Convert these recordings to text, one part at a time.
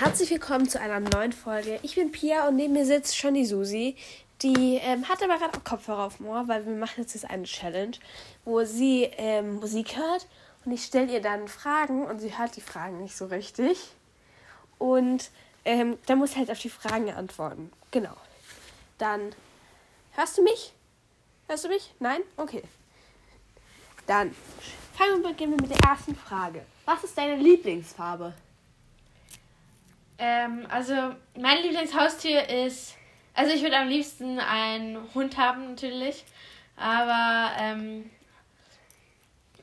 Herzlich willkommen zu einer neuen Folge. Ich bin Pia und neben mir sitzt schon die Susi. Die ähm, hat aber gerade Kopfhörer auf dem Ohr, weil wir machen jetzt eine Challenge, wo sie ähm, Musik hört und ich stelle ihr dann Fragen und sie hört die Fragen nicht so richtig. Und ähm, dann muss halt auf die Fragen antworten. Genau. Dann hörst du mich? Hörst du mich? Nein? Okay. Dann fangen wir beginnen mit der ersten Frage. Was ist deine Lieblingsfarbe? Ähm, also mein Lieblingshaustier ist, also ich würde am liebsten einen Hund haben natürlich, aber ähm,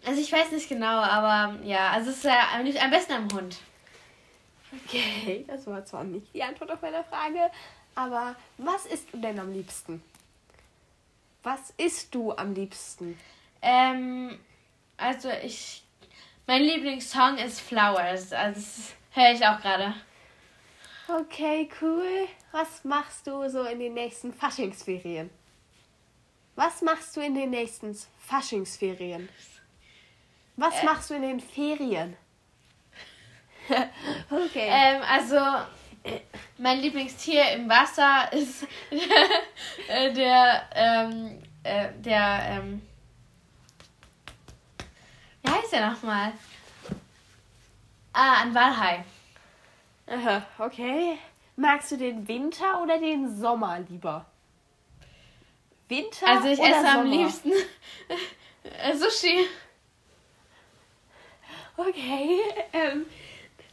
also ich weiß nicht genau, aber ja, also es ist ja am, besten am Hund. Okay, das war zwar nicht die Antwort auf meine Frage, aber was isst du denn am liebsten? Was isst du am liebsten? Ähm, also ich, mein Lieblingssong ist Flowers, also das höre ich auch gerade. Okay, cool. Was machst du so in den nächsten Faschingsferien? Was machst du in den nächsten Faschingsferien? Was Äh. machst du in den Ferien? okay. Ähm, also mein Lieblingstier im Wasser ist äh, der, ähm, äh, der, ähm, wie heißt der nochmal? Ah, ein Walhai. Aha, okay. Magst du den Winter oder den Sommer lieber? Winter Also ich oder esse am Sommer? liebsten äh, Sushi. Okay, ähm,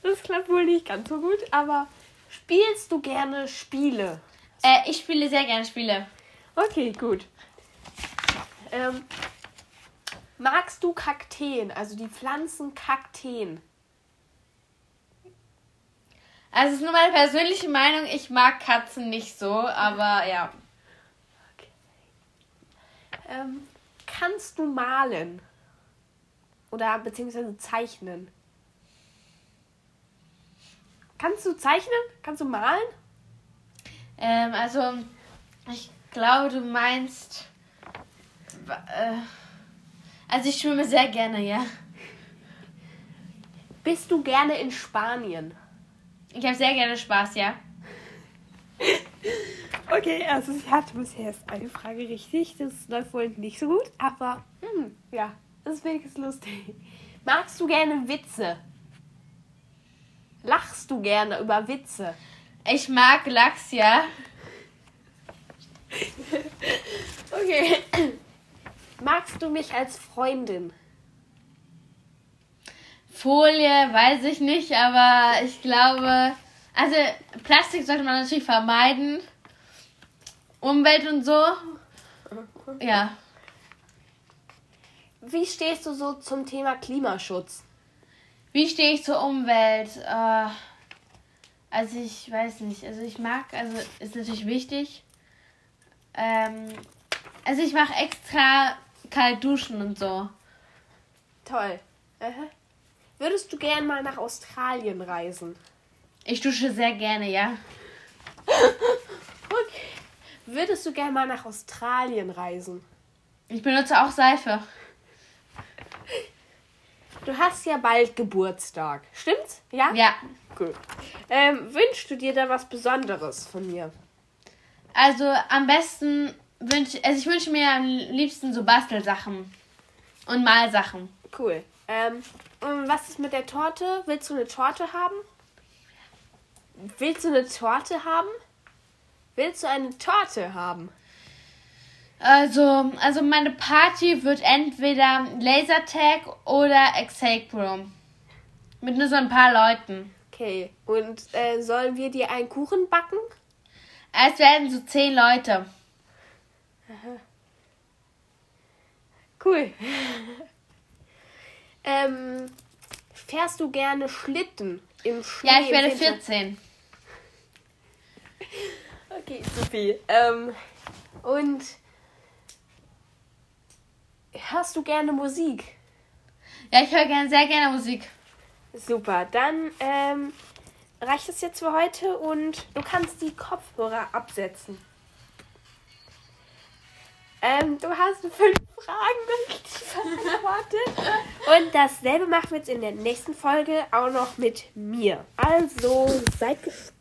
das klappt wohl nicht ganz so gut, aber spielst du gerne Spiele? Äh, ich spiele sehr gerne Spiele. Okay, gut. Ähm, magst du Kakteen, also die Pflanzen Kakteen? Also es ist nur meine persönliche Meinung, ich mag Katzen nicht so, aber ja. Ähm, kannst du malen? Oder beziehungsweise zeichnen? Kannst du zeichnen? Kannst du malen? Ähm, also, ich glaube, du meinst. Äh, also, ich schwimme sehr gerne, ja. Bist du gerne in Spanien? Ich habe sehr gerne Spaß, ja. Okay, also sie hatte bisher erst eine Frage richtig. Das läuft wohl nicht so gut, aber hm, ja, das ist wenigstens lustig. Magst du gerne Witze? Lachst du gerne über Witze? Ich mag Lachs, ja. Okay. Magst du mich als Freundin? Folie, weiß ich nicht, aber ich glaube. Also, Plastik sollte man natürlich vermeiden. Umwelt und so. Ja. Wie stehst du so zum Thema Klimaschutz? Wie stehe ich zur Umwelt? Äh, also ich weiß nicht. Also ich mag, also ist natürlich wichtig. Ähm, also ich mache extra kalt duschen und so. Toll. Aha. Würdest du gern mal nach Australien reisen? Ich dusche sehr gerne, ja. Okay. Würdest du gern mal nach Australien reisen? Ich benutze auch Seife. Du hast ja bald Geburtstag. Stimmt's? Ja? Ja. Gut. Ähm, wünschst du dir da was Besonderes von mir? Also am besten wünsche also ich wünsche mir am liebsten so Bastelsachen und Malsachen. Cool. Ähm, was ist mit der Torte? Willst du eine Torte haben? Willst du eine Torte haben? Willst du eine Torte haben? Also, also meine Party wird entweder Lasertag oder Escape Room. Mit nur so ein paar Leuten. Okay. Und äh, sollen wir dir einen Kuchen backen? Es werden so zehn Leute. Cool. ähm, fährst du gerne Schlitten im Schnee? Ja, ich werde Winter? 14. Okay, Sophie. Ähm, und hörst du gerne Musik? Ja, ich höre gerne, sehr gerne Musik. Super, dann ähm, reicht es jetzt für heute und du kannst die Kopfhörer absetzen. Ähm, du hast fünf Fragen richtig beantwortet. Und dasselbe machen wir jetzt in der nächsten Folge auch noch mit mir. Also seid gespannt.